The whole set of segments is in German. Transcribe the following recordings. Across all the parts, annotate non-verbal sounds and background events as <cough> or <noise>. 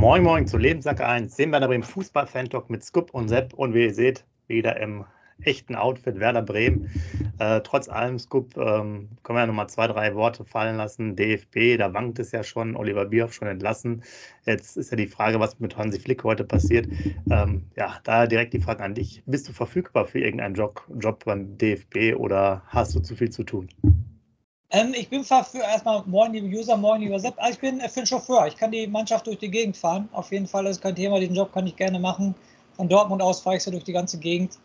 Moin Moin zu Lebenssack 1, sehen wir Bremen Fußball-Fan-Talk mit Scoop und Sepp und wie ihr seht, wieder im echten Outfit Werder Bremen. Äh, trotz allem, Scoop, ähm, können wir ja nochmal zwei, drei Worte fallen lassen. DFB, da wankt es ja schon, Oliver Bierhoff schon entlassen. Jetzt ist ja die Frage, was mit Hansi Flick heute passiert. Ähm, ja, da direkt die Frage an dich. Bist du verfügbar für irgendeinen Job, Job beim DFB oder hast du zu viel zu tun? Ähm, ich bin für erstmal moin liebe User, moin lieber Sepp. Ich bin für den Chauffeur. Ich kann die Mannschaft durch die Gegend fahren. Auf jeden Fall ist kein Thema. Diesen Job kann ich gerne machen. Von Dortmund aus fahre ich so durch die ganze Gegend.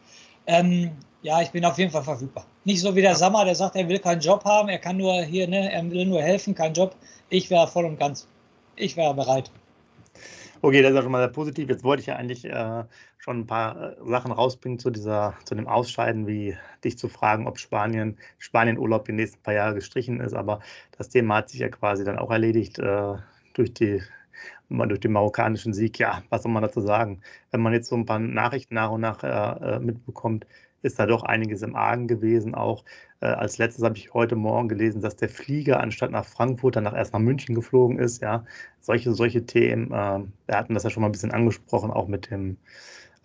Ähm, ja, ich bin auf jeden Fall verfügbar. Nicht so wie der Sammer, der sagt, er will keinen Job haben, er kann nur hier, ne, er will nur helfen, kein Job. Ich wäre voll und ganz. Ich wäre bereit. Okay, das ist ja schon mal sehr positiv. Jetzt wollte ich ja eigentlich äh, schon ein paar äh, Sachen rausbringen zu dieser, zu dem Ausscheiden, wie dich zu fragen, ob Spanien, Spanien-Urlaub die nächsten paar Jahre gestrichen ist. Aber das Thema hat sich ja quasi dann auch erledigt äh, durch die durch den marokkanischen Sieg. Ja, was soll man dazu sagen? Wenn man jetzt so ein paar Nachrichten nach und nach äh, mitbekommt, ist da doch einiges im Argen gewesen. Auch äh, als letztes habe ich heute Morgen gelesen, dass der Flieger anstatt nach Frankfurt danach erst nach München geflogen ist. Ja, solche, solche Themen. Äh, wir hatten das ja schon mal ein bisschen angesprochen, auch mit dem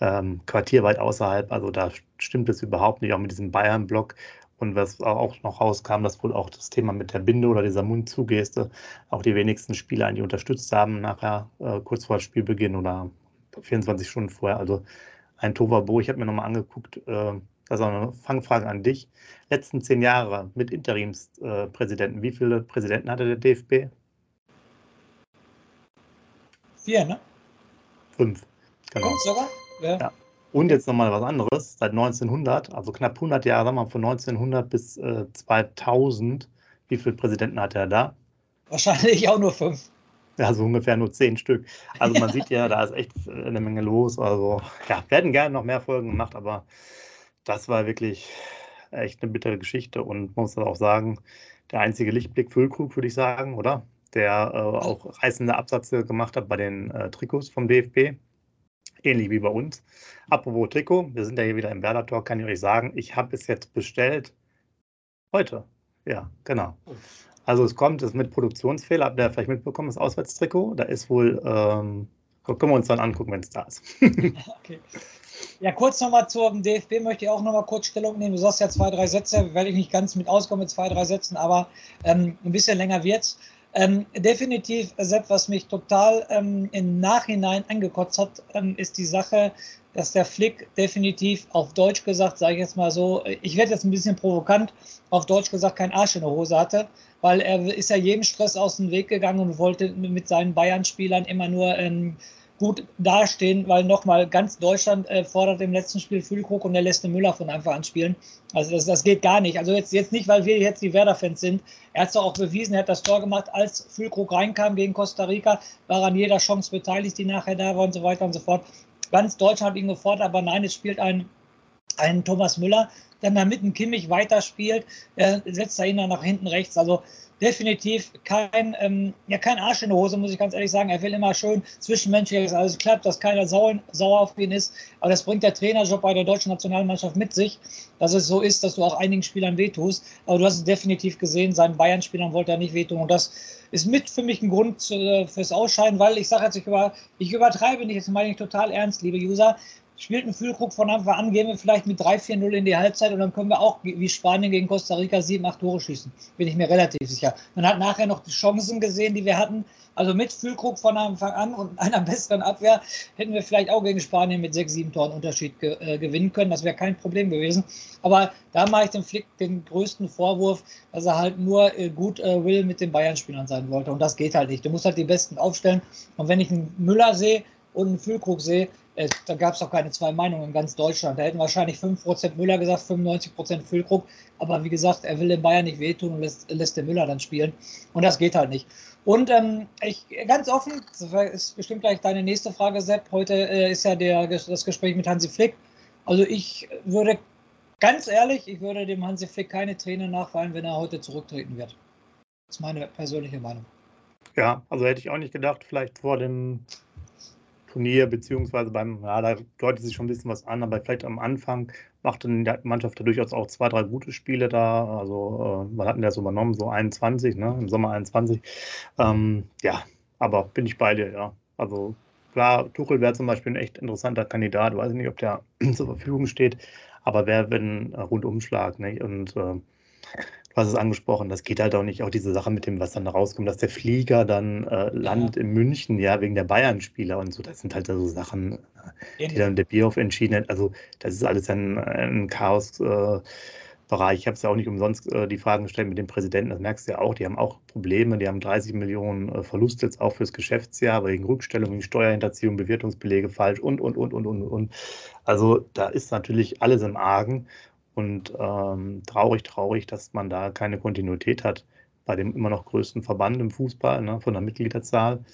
ähm, Quartier weit außerhalb. Also da stimmt es überhaupt nicht, auch mit diesem Bayern-Block. Und was auch noch rauskam, dass wohl auch das Thema mit der Binde oder dieser Mundzugeste auch die wenigsten Spieler eigentlich unterstützt haben, nachher äh, kurz vor Spielbeginn oder 24 Stunden vorher. Also ein Tovabo, ich habe mir nochmal angeguckt, äh, das ist auch eine Fangfrage an dich. Letzten zehn Jahre mit Interimspräsidenten, wie viele Präsidenten hatte der DFB? Vier, ne? Fünf. Genau. Fünf sogar? Ja. ja. Und jetzt nochmal was anderes. Seit 1900, also knapp 100 Jahre, sagen wir mal von 1900 bis äh, 2000, wie viele Präsidenten hat er da? Wahrscheinlich auch nur fünf. Ja, <laughs> so ungefähr nur zehn Stück. Also man sieht ja, <laughs> da ist echt eine Menge los. Also ja, wir hätten gerne noch mehr Folgen gemacht, aber das war wirklich echt eine bittere Geschichte und man muss auch sagen, der einzige Lichtblick Füllkrug, würde ich sagen, oder? Der äh, auch reißende Absätze gemacht hat bei den äh, Trikots vom DFB ähnlich wie bei uns. Apropos Trikot, wir sind ja hier wieder im Werder Talk, kann ich euch sagen, ich habe es jetzt bestellt. Heute. Ja, genau. Also es kommt, es mit Produktionsfehler, habt ihr vielleicht mitbekommen, das Auswärtstrikot. Da ist wohl, ähm, können wir uns dann angucken, wenn es da ist. <laughs> okay. Ja, kurz nochmal zum DFB möchte ich auch nochmal kurz Stellung nehmen. Du sagst ja zwei, drei Sätze, werde ich nicht ganz mit auskommen mit zwei, drei Sätzen, aber ähm, ein bisschen länger wird's. Ähm, definitiv, Sepp, was mich total ähm, im Nachhinein angekotzt hat, ähm, ist die Sache, dass der Flick definitiv auf Deutsch gesagt, sage ich jetzt mal so, ich werde jetzt ein bisschen provokant, auf Deutsch gesagt kein Arsch in der Hose hatte, weil er ist ja jedem Stress aus dem Weg gegangen und wollte mit seinen Bayern-Spielern immer nur ähm, gut dastehen, weil nochmal ganz Deutschland äh, fordert im letzten Spiel Füllkrug und der lässt den Müller von Anfang an spielen. Also das, das geht gar nicht. Also jetzt, jetzt nicht, weil wir jetzt die Werder-Fans sind. Er hat es auch bewiesen, er hat das Tor gemacht, als Füllkrug reinkam gegen Costa Rica, war an jeder Chance beteiligt, die nachher da war und so weiter und so fort. Ganz Deutschland ihn gefordert, aber nein, es spielt ein, ein Thomas Müller, der da mitten Kimmich weiterspielt, er setzt er ihn dann nach hinten rechts. Also definitiv kein, ähm, ja, kein Arsch in der Hose, muss ich ganz ehrlich sagen. Er will immer schön zwischenmenschlich alles klappt, dass keiner sauer, sauer auf ihn ist. Aber das bringt der Trainerjob bei der deutschen Nationalmannschaft mit sich, dass es so ist, dass du auch einigen Spielern wehtust. Aber du hast es definitiv gesehen, seinen Bayern-Spielern wollte er nicht wehtun. Und das ist mit für mich ein Grund äh, fürs Ausscheiden, weil ich sage jetzt, ich, über, ich übertreibe nicht, das meine ich total ernst, liebe User spielt ein Füllkrug von Anfang an, gehen wir vielleicht mit 3-4-0 in die Halbzeit und dann können wir auch wie Spanien gegen Costa Rica 7, 8 Tore schießen. Bin ich mir relativ sicher. Man hat nachher noch die Chancen gesehen, die wir hatten. Also mit Füllkrug von Anfang an und <laughs> einer besseren Abwehr hätten wir vielleicht auch gegen Spanien mit 6, 7 Toren Unterschied ge äh, gewinnen können. Das wäre kein Problem gewesen. Aber da mache ich dem Flick den größten Vorwurf, dass er halt nur äh, gut äh, will mit den Bayern-Spielern sein wollte. Und das geht halt nicht. Du musst halt die Besten aufstellen. Und wenn ich einen Müller sehe und einen Füllkrug sehe, äh, da gab es auch keine zwei Meinungen in ganz Deutschland. Da hätten wahrscheinlich 5% Müller gesagt, 95% Füllkrug. Aber wie gesagt, er will den Bayern nicht wehtun und lässt, lässt den Müller dann spielen. Und das geht halt nicht. Und ähm, ich ganz offen, das ist bestimmt gleich deine nächste Frage, Sepp. Heute äh, ist ja der, das Gespräch mit Hansi Flick. Also ich würde ganz ehrlich, ich würde dem Hansi Flick keine Tränen nachfallen, wenn er heute zurücktreten wird. Das ist meine persönliche Meinung. Ja, also hätte ich auch nicht gedacht, vielleicht vor dem Turnier, beziehungsweise beim, ja, da deutet sich schon ein bisschen was an, aber vielleicht am Anfang machte die Mannschaft da durchaus auch zwei, drei gute Spiele da. Also, äh, man hatten das übernommen, so 21, ne, im Sommer 21. Ähm, ja, aber bin ich bei dir, ja. Also klar, Tuchel wäre zum Beispiel ein echt interessanter Kandidat, weiß ich nicht, ob der <clears throat> zur Verfügung steht, aber wer, wenn Rundumschlag, ne? Und äh, du hast es angesprochen, das geht halt auch nicht, auch diese Sache mit dem, was dann da rauskommt, dass der Flieger dann äh, landet ja. in München, ja, wegen der Bayern-Spieler und so, das sind halt so Sachen, äh, die dann der Bierhoff entschieden hat. Also, das ist alles ein, ein Chaos. Äh, Bereich. Ich habe es ja auch nicht umsonst äh, die Fragen gestellt mit dem Präsidenten. Das merkst du ja auch. Die haben auch Probleme. Die haben 30 Millionen äh, Verlust jetzt auch fürs Geschäftsjahr wegen Rückstellung, wegen Steuerhinterziehung, Bewertungsbelege falsch und, und, und, und, und, und. Also da ist natürlich alles im Argen. Und ähm, traurig, traurig, dass man da keine Kontinuität hat bei dem immer noch größten Verband im Fußball, ne, von der Mitgliederzahl.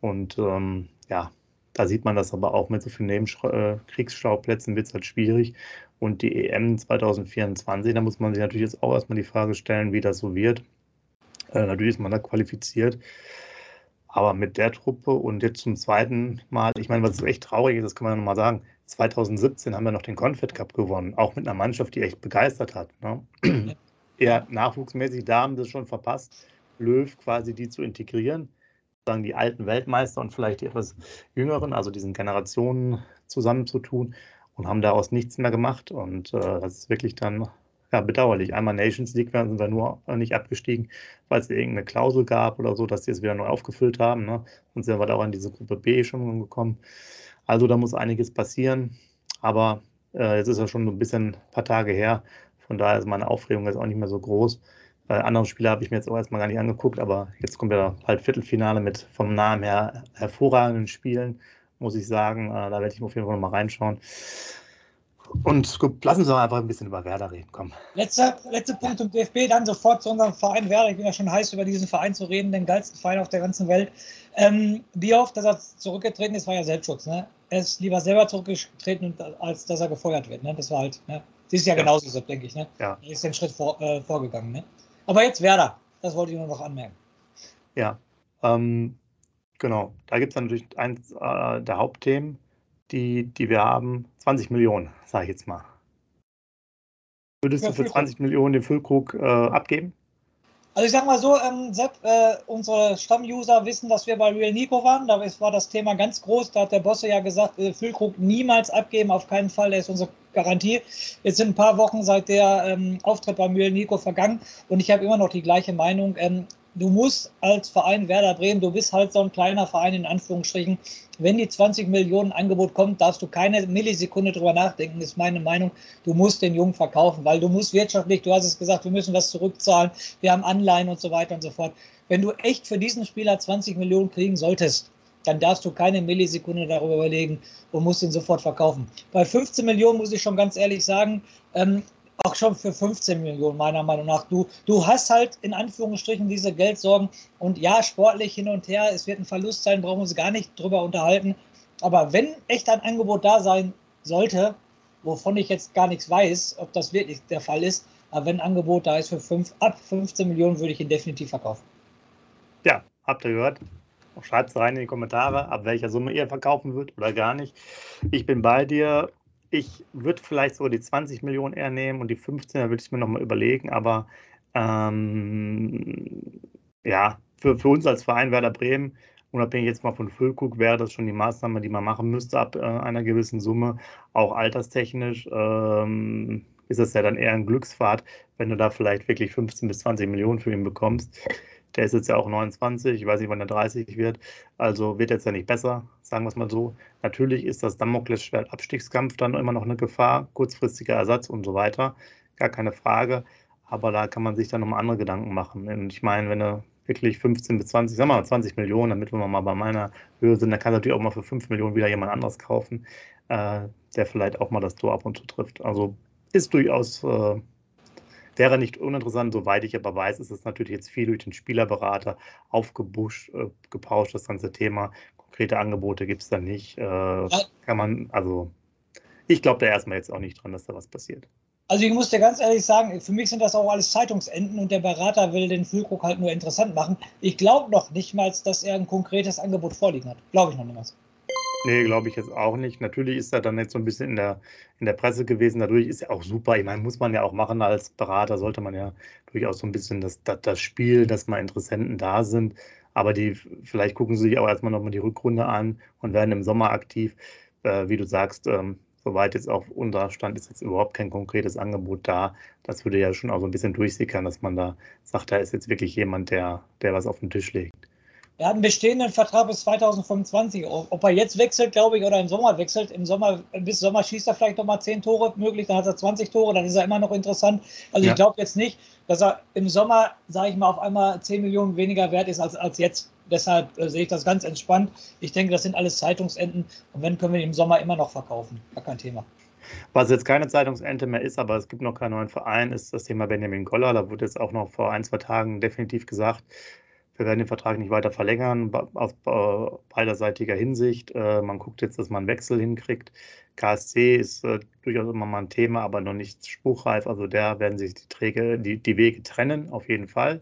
Und ähm, ja, da sieht man das aber auch mit so vielen Nebenkriegsschauplätzen wird es halt schwierig. Und die EM 2024, da muss man sich natürlich jetzt auch erstmal die Frage stellen, wie das so wird. Äh, natürlich ist man da qualifiziert. Aber mit der Truppe und jetzt zum zweiten Mal, ich meine, was echt traurig ist, das kann man nochmal sagen, 2017 haben wir noch den Confed Cup gewonnen, auch mit einer Mannschaft, die echt begeistert hat. Ne? Eher <clears throat> nachwuchsmäßig, da haben sie es schon verpasst, Löw quasi die zu integrieren, sagen die alten Weltmeister und vielleicht die etwas jüngeren, also diesen Generationen zusammenzutun und haben daraus nichts mehr gemacht. Und äh, das ist wirklich dann ja, bedauerlich. Einmal Nations League sind wir nur nicht abgestiegen, weil es irgendeine Klausel gab oder so, dass die es wieder neu aufgefüllt haben. Ne? Und sind wir da auch in diese Gruppe B schon gekommen. Also da muss einiges passieren. Aber äh, jetzt ist ja schon ein bisschen ein paar Tage her. Von daher ist meine Aufregung jetzt auch nicht mehr so groß. Äh, andere Spiele habe ich mir jetzt auch erstmal gar nicht angeguckt, aber jetzt kommt ja bald Viertelfinale mit vom Namen her hervorragenden Spielen, muss ich sagen. Äh, da werde ich auf jeden Fall nochmal reinschauen. Und lassen Sie uns einfach ein bisschen über Werder reden. Komm. Letzter, letzter Punkt zum DFB, dann sofort zu unserem Verein Werder. Ich bin ja schon heiß, über diesen Verein zu reden, den geilsten Verein auf der ganzen Welt. Ähm, wie oft, dass er zurückgetreten ist, war ja Selbstschutz. Ne? Er ist lieber selber zurückgetreten, als dass er gefeuert wird. Ne? Das war halt, ne? Sie ist ja, ja. genauso so, denke ich. Ne? Ja. Er ist den Schritt vor, äh, vorgegangen. Ne? Aber jetzt Werder, das wollte ich nur noch anmerken. Ja, ähm, genau. Da gibt es natürlich eins äh, der Hauptthemen die, die wir haben, 20 Millionen, sage ich jetzt mal. Würdest ja, du für 20 Millionen den Füllkrug äh, abgeben? Also ich sag mal so, ähm, Sepp, äh, unsere Stammuser wissen, dass wir bei Real Nico waren. Da war das Thema ganz groß. Da hat der Bosse ja gesagt, äh, Füllkrug niemals abgeben, auf keinen Fall. Der ist unsere Garantie. Jetzt sind ein paar Wochen seit der ähm, Auftritt bei Real Nico vergangen und ich habe immer noch die gleiche Meinung. Ähm, du musst als Verein Werder Bremen, du bist halt so ein kleiner Verein in Anführungsstrichen. Wenn die 20 Millionen Angebot kommt, darfst du keine Millisekunde drüber nachdenken, ist meine Meinung. Du musst den Jungen verkaufen, weil du musst wirtschaftlich, du hast es gesagt, wir müssen was zurückzahlen, wir haben Anleihen und so weiter und so fort. Wenn du echt für diesen Spieler 20 Millionen kriegen solltest, dann darfst du keine Millisekunde darüber überlegen und musst ihn sofort verkaufen. Bei 15 Millionen muss ich schon ganz ehrlich sagen, ähm, auch schon für 15 Millionen, meiner Meinung nach. Du, du hast halt in Anführungsstrichen diese Geldsorgen und ja, sportlich hin und her, es wird ein Verlust sein, brauchen wir uns gar nicht drüber unterhalten. Aber wenn echt ein Angebot da sein sollte, wovon ich jetzt gar nichts weiß, ob das wirklich der Fall ist, aber wenn ein Angebot da ist für 5, ab 15 Millionen, würde ich ihn definitiv verkaufen. Ja, habt ihr gehört? Schreibt es rein in die Kommentare, ab welcher Summe ihr verkaufen würdet oder gar nicht. Ich bin bei dir ich würde vielleicht so die 20 Millionen eher nehmen und die 15, da würde ich mir nochmal überlegen, aber ähm, ja, für, für uns als Verein Werder Bremen, unabhängig jetzt mal von Füllkrug, wäre das schon die Maßnahme, die man machen müsste ab äh, einer gewissen Summe, auch alterstechnisch. Ähm, ist das ja dann eher ein Glücksfahrt, wenn du da vielleicht wirklich 15 bis 20 Millionen für ihn bekommst. Der ist jetzt ja auch 29, ich weiß nicht, wann er 30 wird. Also wird jetzt ja nicht besser, sagen wir es mal so. Natürlich ist das Damoklesschwert Abstiegskampf dann immer noch eine Gefahr, kurzfristiger Ersatz und so weiter. Gar keine Frage. Aber da kann man sich dann nochmal andere Gedanken machen. Und ich meine, wenn du wirklich 15 bis 20, sagen wir mal 20 Millionen, damit wir mal bei meiner Höhe sind, dann kann natürlich auch mal für 5 Millionen wieder jemand anderes kaufen, äh, der vielleicht auch mal das Tor ab und zu trifft. Also ist durchaus äh, Wäre nicht uninteressant, soweit ich aber weiß, ist es natürlich jetzt viel durch den Spielerberater aufgebauscht, äh, gepauscht, das ganze Thema. Konkrete Angebote gibt es da nicht. Äh. Kann man, also ich glaube da erstmal jetzt auch nicht dran, dass da was passiert. Also ich muss dir ganz ehrlich sagen, für mich sind das auch alles Zeitungsenden und der Berater will den Füllkrug halt nur interessant machen. Ich glaube noch nicht mal, dass er ein konkretes Angebot vorliegen hat. Glaube ich noch nicht mal. Nee, glaube ich jetzt auch nicht. Natürlich ist er dann jetzt so ein bisschen in der, in der Presse gewesen. Dadurch ist er auch super. Ich meine, muss man ja auch machen als Berater, sollte man ja durchaus so ein bisschen das, das, das Spiel, dass mal Interessenten da sind, Aber die, vielleicht gucken sie sich auch erstmal nochmal die Rückrunde an und werden im Sommer aktiv. Äh, wie du sagst, ähm, soweit jetzt auf unser Stand ist jetzt überhaupt kein konkretes Angebot da. Das würde ja schon auch so ein bisschen durchsickern, dass man da sagt, da ist jetzt wirklich jemand, der, der was auf den Tisch legt. Er hat einen bestehenden Vertrag bis 2025. Ob er jetzt wechselt, glaube ich, oder im Sommer wechselt. Im Sommer, bis Sommer schießt er vielleicht nochmal 10 Tore möglich, dann hat er 20 Tore, dann ist er immer noch interessant. Also ja. ich glaube jetzt nicht, dass er im Sommer, sage ich mal, auf einmal 10 Millionen weniger wert ist als, als jetzt. Deshalb äh, sehe ich das ganz entspannt. Ich denke, das sind alles Zeitungsenden und wenn, können wir ihn im Sommer immer noch verkaufen. Gar kein Thema. Was jetzt keine Zeitungsente mehr ist, aber es gibt noch keinen neuen Verein, ist das Thema Benjamin Goller. Da wurde jetzt auch noch vor ein, zwei Tagen definitiv gesagt, wir werden den Vertrag nicht weiter verlängern, aus beiderseitiger Hinsicht. Äh, man guckt jetzt, dass man einen Wechsel hinkriegt. KSC ist äh, durchaus immer mal ein Thema, aber noch nicht spruchreif. Also da werden sich die, Träge, die, die Wege trennen, auf jeden Fall.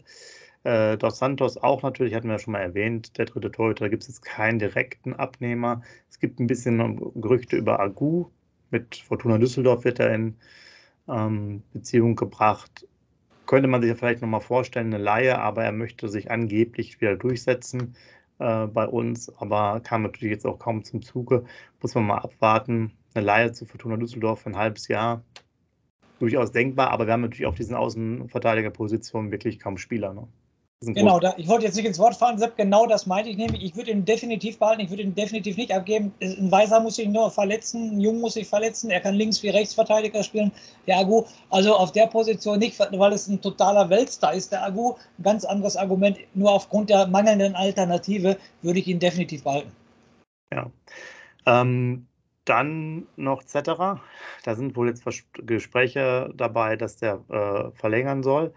Äh, Dos Santos auch natürlich, hatten wir ja schon mal erwähnt, der dritte Torhüter, da gibt es jetzt keinen direkten Abnehmer. Es gibt ein bisschen Gerüchte über Agu. Mit Fortuna Düsseldorf wird er in ähm, Beziehung gebracht könnte man sich ja vielleicht nochmal vorstellen, eine Laie, aber er möchte sich angeblich wieder durchsetzen äh, bei uns, aber kam natürlich jetzt auch kaum zum Zuge. Muss man mal abwarten. Eine Laie zu Fortuna Düsseldorf für ein halbes Jahr, durchaus denkbar, aber wir haben natürlich auf diesen Außenverteidigerpositionen wirklich kaum Spieler. Ne? Genau, da, ich wollte jetzt nicht ins Wort fallen, Sepp, genau das meinte ich nämlich. Ich würde ihn definitiv behalten, ich würde ihn definitiv nicht abgeben. Ein Weiser muss sich nur verletzen, ein Jung muss sich verletzen, er kann links wie Rechtsverteidiger spielen, der Agu. Also auf der Position nicht, weil es ein totaler Weltstar ist, der Agu. Ein ganz anderes Argument, nur aufgrund der mangelnden Alternative würde ich ihn definitiv behalten. Ja. Ähm, dann noch Zetterer. Da sind wohl jetzt Gespräche dabei, dass der äh, verlängern soll.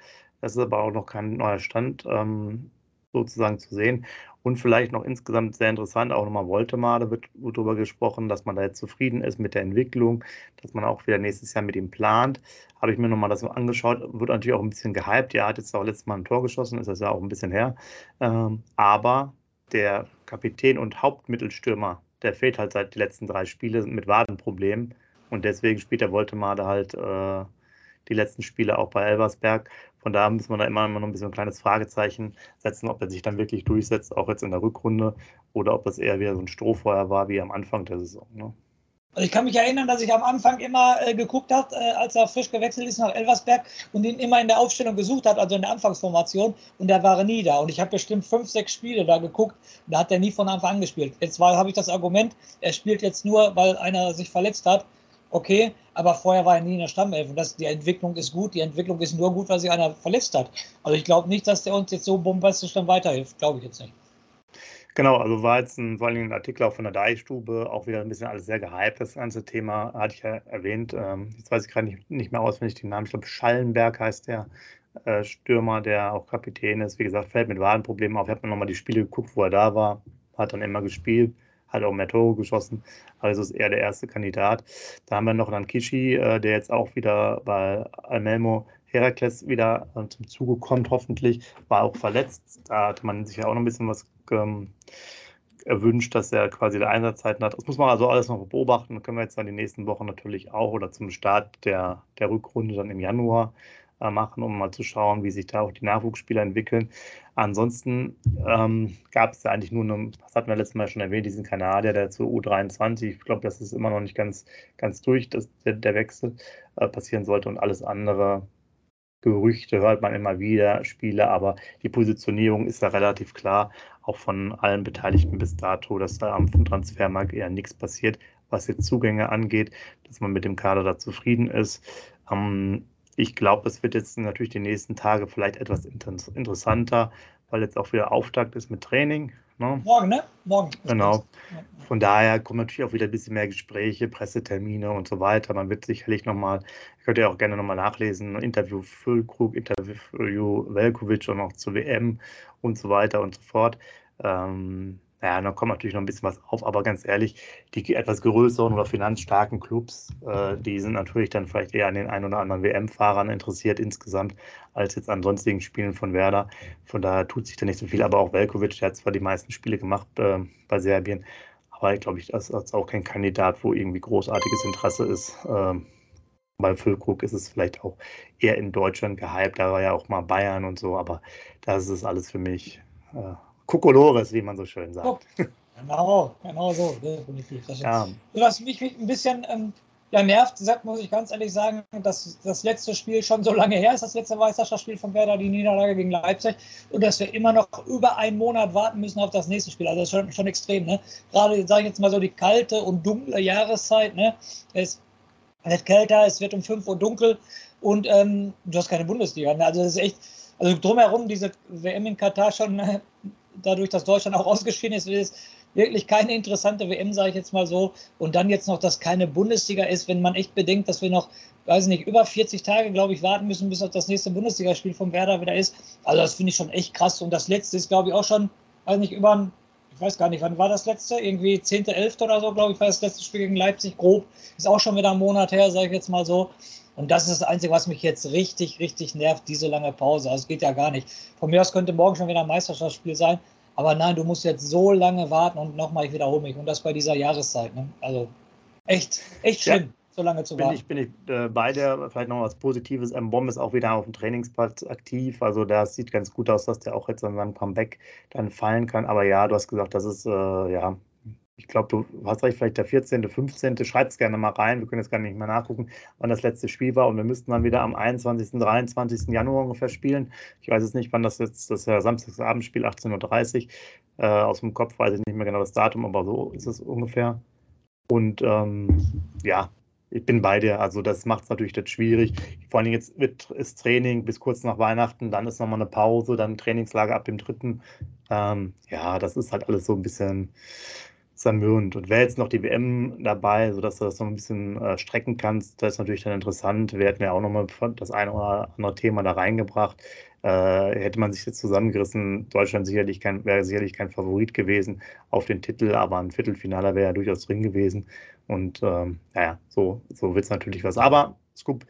Das ist aber auch noch kein neuer Stand ähm, sozusagen zu sehen. Und vielleicht noch insgesamt sehr interessant, auch nochmal Voltemar, da wird, darüber gesprochen, dass man da jetzt zufrieden ist mit der Entwicklung, dass man auch wieder nächstes Jahr mit ihm plant. Habe ich mir nochmal das angeschaut, wird natürlich auch ein bisschen gehypt. Ja, hat jetzt auch letztes Mal ein Tor geschossen, ist das ja auch ein bisschen her. Ähm, aber der Kapitän und Hauptmittelstürmer, der fehlt halt seit den letzten drei Spielen mit Wadenproblemen. Und deswegen spielt der Voltemar da halt äh, die letzten Spiele auch bei Elversberg. Von daher muss man da immer, immer noch ein bisschen ein kleines Fragezeichen setzen, ob er sich dann wirklich durchsetzt, auch jetzt in der Rückrunde, oder ob das eher wieder so ein Strohfeuer war wie am Anfang der Saison. Ne? Also ich kann mich erinnern, dass ich am Anfang immer äh, geguckt habe, äh, als er frisch gewechselt ist nach Elversberg und ihn immer in der Aufstellung gesucht hat, also in der Anfangsformation, und er war nie da. Und ich habe bestimmt fünf, sechs Spiele da geguckt, da hat er nie von Anfang an gespielt. Jetzt habe ich das Argument, er spielt jetzt nur, weil einer sich verletzt hat okay, aber vorher war er nie in der Stammelf und das, die Entwicklung ist gut. Die Entwicklung ist nur gut, weil sich einer verletzt hat. Also ich glaube nicht, dass der uns jetzt so bombastisch dann weiterhilft. Glaube ich jetzt nicht. Genau, also war jetzt ein, vor allem ein Artikel auch von der Deichstube, auch wieder ein bisschen alles sehr gehypt, das ganze Thema, hatte ich ja erwähnt. Ähm, jetzt weiß ich gerade nicht, nicht mehr auswendig den Namen. Ich glaube, Schallenberg heißt der äh, Stürmer, der auch Kapitän ist. Wie gesagt, fällt mit Wadenproblemen auf. Ich habe mir nochmal die Spiele geguckt, wo er da war, hat dann immer gespielt hat auch mehr Tore geschossen, also ist eher der erste Kandidat. Da haben wir noch dann Kishi, äh, der jetzt auch wieder bei Almelmo Herakles wieder äh, zum Zuge kommt, hoffentlich, war auch verletzt. Da hatte man sich ja auch noch ein bisschen was ähm, erwünscht, dass er quasi der Einsatzzeiten hat. Das muss man also alles noch beobachten. Können wir jetzt dann die nächsten Wochen natürlich auch oder zum Start der, der Rückrunde dann im Januar machen, um mal zu schauen, wie sich da auch die Nachwuchsspieler entwickeln. Ansonsten ähm, gab es ja eigentlich nur, eine, das hatten wir letztes Mal schon erwähnt, diesen Kanadier, der zur U23, ich glaube, das ist immer noch nicht ganz, ganz durch, dass der, der Wechsel äh, passieren sollte und alles andere. Gerüchte hört man immer wieder, Spiele, aber die Positionierung ist ja relativ klar, auch von allen Beteiligten bis dato, dass da am Transfermarkt eher nichts passiert, was jetzt Zugänge angeht, dass man mit dem Kader da zufrieden ist. Ähm, ich glaube, es wird jetzt natürlich die nächsten Tage vielleicht etwas interessanter, weil jetzt auch wieder Auftakt ist mit Training. Ne? Morgen, ne? Morgen. Genau. Von daher kommen natürlich auch wieder ein bisschen mehr Gespräche, Pressetermine und so weiter. Man wird sicherlich nochmal, könnt ihr auch gerne nochmal nachlesen, Interview Füllkrug, Interview Velkovic und auch zur WM und so weiter und so fort. Ähm, ja, da kommt natürlich noch ein bisschen was auf, aber ganz ehrlich, die etwas größeren oder finanzstarken Clubs, äh, die sind natürlich dann vielleicht eher an den ein oder anderen WM-Fahrern interessiert insgesamt, als jetzt an sonstigen Spielen von Werder. Von daher tut sich da nicht so viel, aber auch Velkovic, der hat zwar die meisten Spiele gemacht äh, bei Serbien, aber ich glaube, das ist auch kein Kandidat, wo irgendwie großartiges Interesse ist. Ähm, bei Füllkrug ist es vielleicht auch eher in Deutschland gehypt, da war ja auch mal Bayern und so, aber das ist alles für mich äh, Kokolores, wie man so schön sagt. Genau, genau so, definitiv. Das ja. Was mich ein bisschen ähm, ja, nervt, sagt, muss ich ganz ehrlich sagen, dass das letzte Spiel schon so lange her ist, das letzte Meisterschaftsspiel von Werder, die Niederlage gegen Leipzig, und dass wir immer noch über einen Monat warten müssen auf das nächste Spiel. Also das ist schon, schon extrem. Ne? Gerade, sage ich jetzt mal so, die kalte und dunkle Jahreszeit. Ne? Es wird kälter, es wird um 5 Uhr dunkel und ähm, du hast keine Bundesliga. Ne? Also das ist echt, also drumherum diese WM in Katar schon, <laughs> dadurch, dass Deutschland auch <laughs> ausgeschieden ist, ist wirklich keine interessante WM, sage ich jetzt mal so. Und dann jetzt noch, dass keine Bundesliga ist, wenn man echt bedenkt, dass wir noch, weiß ich nicht, über 40 Tage, glaube ich, warten müssen, bis das nächste Bundesligaspiel von Werder wieder ist. Also das finde ich schon echt krass. Und das letzte ist, glaube ich, auch schon, weiß nicht, über ich weiß gar nicht, wann war das letzte? Irgendwie 10.11. oder so, glaube ich, war das letzte Spiel gegen Leipzig grob. Ist auch schon wieder ein Monat her, sage ich jetzt mal so. Und das ist das Einzige, was mich jetzt richtig, richtig nervt, diese lange Pause. Also es geht ja gar nicht. Von mir aus könnte morgen schon wieder ein Meisterschaftsspiel sein. Aber nein, du musst jetzt so lange warten und nochmal, ich wiederhole mich. Und das bei dieser Jahreszeit. Ne? Also echt, echt schlimm. Ja so lange zu bin warten. Ich, bin ich äh, bei der, vielleicht noch was Positives. M. Bomb ist auch wieder auf dem Trainingsplatz aktiv. Also das sieht ganz gut aus, dass der auch jetzt an seinem Comeback dann fallen kann. Aber ja, du hast gesagt, das ist, äh, ja, ich glaube, du hast recht, vielleicht der 14., 15. Schreibt es gerne mal rein. Wir können jetzt gar nicht mehr nachgucken, wann das letzte Spiel war. Und wir müssten dann wieder am 21., 23. Januar ungefähr spielen. Ich weiß jetzt nicht, wann das jetzt, das ist ja Samstagsabendspiel, 18.30 Uhr. Äh, aus dem Kopf weiß ich nicht mehr genau das Datum, aber so ist es ungefähr. Und ähm, ja, ich bin bei dir. Also das macht es natürlich jetzt schwierig. Vor allem jetzt wird, ist Training bis kurz nach Weihnachten, dann ist nochmal eine Pause, dann Trainingslager ab dem dritten. Ähm, ja, das ist halt alles so ein bisschen zermürbend. Und wäre jetzt noch die WM dabei, sodass du das noch ein bisschen äh, strecken kannst, das ist natürlich dann interessant. Wir hätten ja auch nochmal das eine oder andere Thema da reingebracht. Äh, hätte man sich jetzt zusammengerissen, Deutschland sicherlich kein, wäre sicherlich kein Favorit gewesen auf den Titel, aber ein Viertelfinaler wäre ja durchaus drin gewesen. Und ähm, naja, so, so wird es natürlich was. Aber Scoop,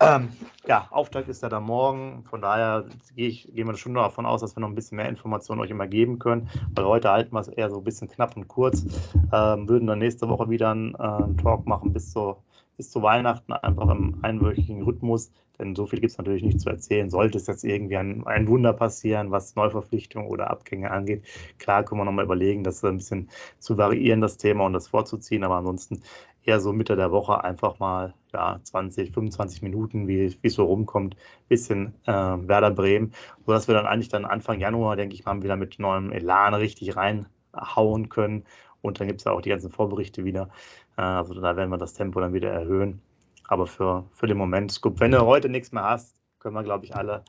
ähm, ja, Auftakt ist ja dann morgen. Von daher gehe ich, gehen wir schon davon aus, dass wir noch ein bisschen mehr Informationen euch immer geben können. Weil heute halten wir es eher so ein bisschen knapp und kurz. Ähm, würden dann nächste Woche wieder einen, äh, einen Talk machen bis zur, bis zu Weihnachten, einfach im einwöchigen Rhythmus. Denn so viel gibt es natürlich nicht zu erzählen. Sollte es jetzt irgendwie ein, ein Wunder passieren, was Neuverpflichtungen oder Abgänge angeht, klar können wir nochmal überlegen, das ein bisschen zu variieren, das Thema und das vorzuziehen. Aber ansonsten eher so Mitte der Woche einfach mal ja, 20, 25 Minuten, wie es so rumkommt, bisschen äh, Werder Bremen, sodass wir dann eigentlich dann Anfang Januar, denke ich mal, wieder mit neuem Elan richtig reinhauen können. Und dann gibt es ja auch die ganzen Vorberichte wieder. Äh, also da werden wir das Tempo dann wieder erhöhen. Aber für, für den Moment, Scoop, wenn du heute nichts mehr hast, können wir, glaube ich, alle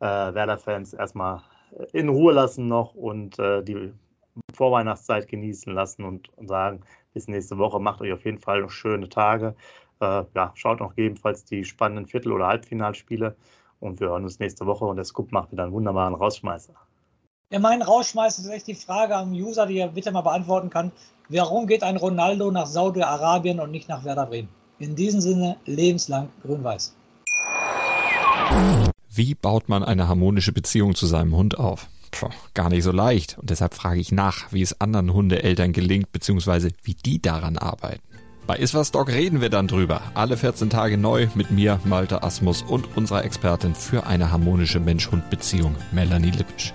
äh, Werder-Fans erstmal in Ruhe lassen noch und äh, die Vorweihnachtszeit genießen lassen und, und sagen, bis nächste Woche. Macht euch auf jeden Fall noch schöne Tage. Äh, ja, schaut noch gegebenenfalls die spannenden Viertel- oder Halbfinalspiele. Und wir hören uns nächste Woche und der Scoop macht wieder einen wunderbaren Rausschmeißer. Ja, mein Rausschmeißer ist echt die Frage am User, die er bitte mal beantworten kann. Warum geht ein Ronaldo nach Saudi-Arabien und nicht nach Werder Bremen? In diesem Sinne lebenslang grün-weiß. Wie baut man eine harmonische Beziehung zu seinem Hund auf? Puh, gar nicht so leicht. Und deshalb frage ich nach, wie es anderen Hundeeltern gelingt, beziehungsweise wie die daran arbeiten. Bei Iswas Dog reden wir dann drüber. Alle 14 Tage neu mit mir, Malte Asmus und unserer Expertin für eine harmonische Mensch-Hund-Beziehung, Melanie Lippisch.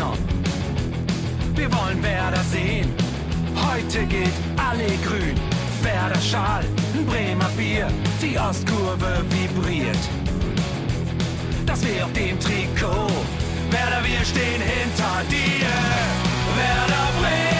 Stadion. Wir wollen Werder sehen. Heute geht alle grün. Werder Schal, Bremer Bier. Die Ostkurve vibriert. Das wir auf dem Trikot. Werder, wir stehen hinter dir. Werder Bremer.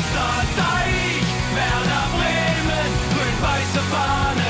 fun.